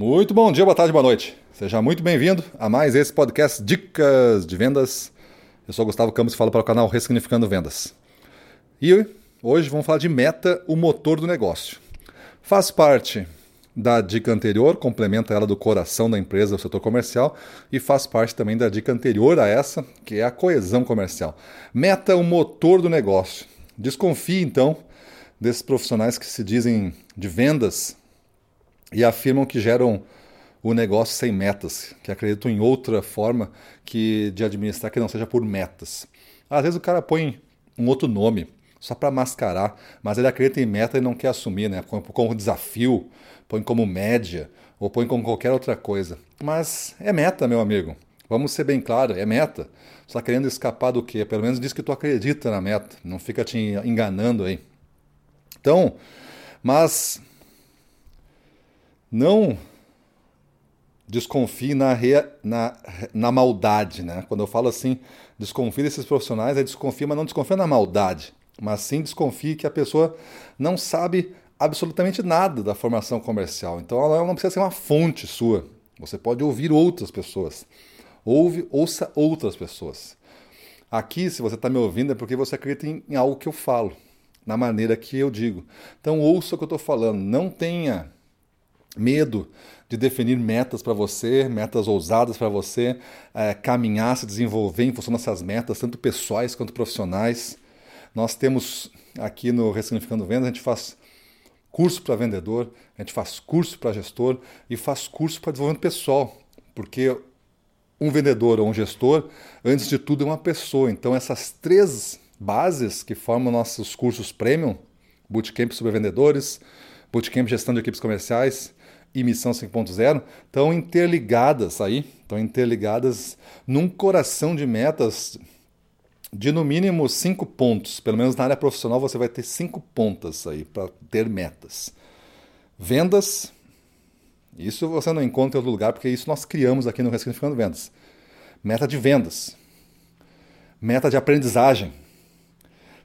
Muito bom dia, boa tarde, boa noite. Seja muito bem-vindo a mais esse podcast Dicas de Vendas. Eu sou Gustavo Campos e falo para o canal Ressignificando Vendas. E hoje vamos falar de meta, o motor do negócio. Faz parte da dica anterior, complementa ela do coração da empresa, do setor comercial, e faz parte também da dica anterior a essa, que é a coesão comercial. Meta, o motor do negócio. Desconfie então desses profissionais que se dizem de vendas e afirmam que geram o negócio sem metas, que acreditam em outra forma que de administrar que não seja por metas. Às vezes o cara põe um outro nome só para mascarar, mas ele acredita em meta e não quer assumir, né? Como, como desafio, põe como média ou põe como qualquer outra coisa. Mas é meta, meu amigo. Vamos ser bem claro, é meta. Você está querendo escapar do quê? Pelo menos diz que tu acredita na meta, não fica te enganando aí. Então, mas não desconfie na, rea, na, na maldade, né? Quando eu falo assim, desconfie desses profissionais, é desconfia, mas não desconfia na maldade, mas sim desconfie que a pessoa não sabe absolutamente nada da formação comercial. Então ela não precisa ser uma fonte sua. Você pode ouvir outras pessoas. Ouve, ouça outras pessoas. Aqui, se você está me ouvindo, é porque você acredita em, em algo que eu falo, na maneira que eu digo. Então ouça o que eu estou falando. Não tenha medo de definir metas para você, metas ousadas para você, é, caminhar, se desenvolver em função dessas metas, tanto pessoais quanto profissionais. Nós temos aqui no Ressignificando Vendas, a gente faz curso para vendedor, a gente faz curso para gestor e faz curso para desenvolvimento pessoal, porque um vendedor ou um gestor, antes de tudo, é uma pessoa. Então, essas três bases que formam nossos cursos premium, Bootcamp sobre vendedores, Bootcamp gestão de equipes comerciais e Missão 5.0 estão interligadas aí, estão interligadas num coração de metas de no mínimo cinco pontos. Pelo menos na área profissional você vai ter cinco pontas aí para ter metas. Vendas, isso você não encontra em outro lugar, porque isso nós criamos aqui no Ressignificando Vendas. Meta de vendas, meta de aprendizagem,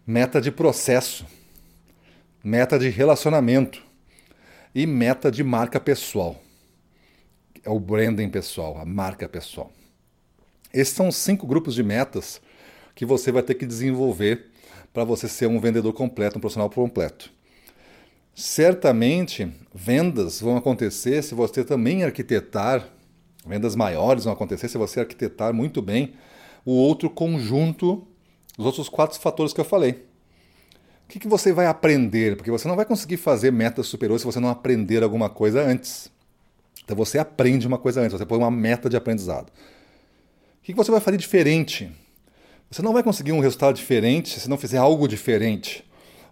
meta de processo, meta de relacionamento, e meta de marca pessoal. É o branding pessoal, a marca pessoal. Esses são cinco grupos de metas que você vai ter que desenvolver para você ser um vendedor completo, um profissional completo. Certamente, vendas vão acontecer se você também arquitetar, vendas maiores vão acontecer se você arquitetar muito bem o outro conjunto, os outros quatro fatores que eu falei. O que, que você vai aprender? Porque você não vai conseguir fazer metas superiores se você não aprender alguma coisa antes. Então você aprende uma coisa antes, você põe uma meta de aprendizado. O que, que você vai fazer diferente? Você não vai conseguir um resultado diferente se não fizer algo diferente.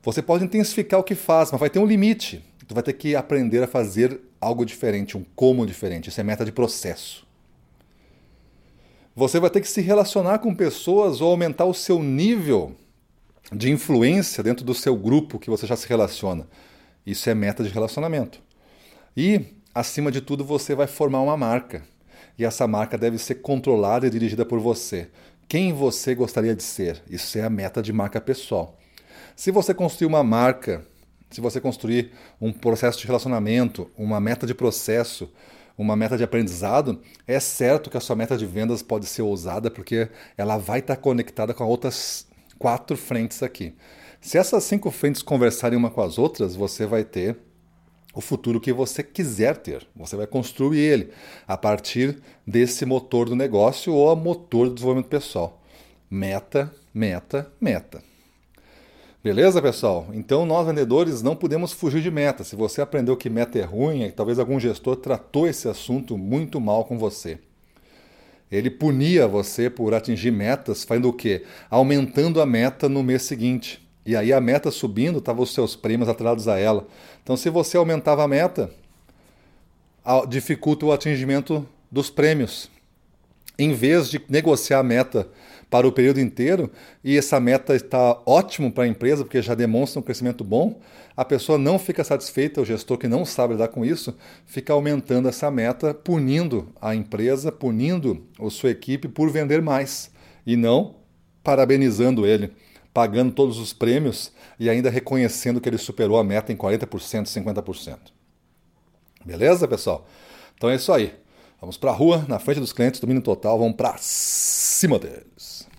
Você pode intensificar o que faz, mas vai ter um limite. Você vai ter que aprender a fazer algo diferente, um como diferente. Isso é meta de processo. Você vai ter que se relacionar com pessoas ou aumentar o seu nível de influência dentro do seu grupo que você já se relaciona. Isso é meta de relacionamento. E, acima de tudo, você vai formar uma marca. E essa marca deve ser controlada e dirigida por você. Quem você gostaria de ser? Isso é a meta de marca pessoal. Se você construir uma marca, se você construir um processo de relacionamento, uma meta de processo, uma meta de aprendizado, é certo que a sua meta de vendas pode ser ousada, porque ela vai estar conectada com outras quatro frentes aqui. Se essas cinco frentes conversarem uma com as outras, você vai ter o futuro que você quiser ter. Você vai construir ele a partir desse motor do negócio ou a motor do desenvolvimento pessoal. Meta, meta, meta. Beleza, pessoal? Então, nós vendedores não podemos fugir de meta. Se você aprendeu que meta é ruim, é que talvez algum gestor tratou esse assunto muito mal com você. Ele punia você por atingir metas, fazendo o quê? Aumentando a meta no mês seguinte. E aí a meta subindo, estavam os seus prêmios atrelados a ela. Então, se você aumentava a meta, dificulta o atingimento dos prêmios. Em vez de negociar a meta para o período inteiro e essa meta está ótimo para a empresa porque já demonstra um crescimento bom, a pessoa não fica satisfeita, o gestor que não sabe lidar com isso, fica aumentando essa meta, punindo a empresa, punindo a sua equipe por vender mais e não parabenizando ele, pagando todos os prêmios e ainda reconhecendo que ele superou a meta em 40%, 50%. Beleza, pessoal? Então é isso aí. Vamos para a rua, na frente dos clientes, domínio total, vamos para cima deles.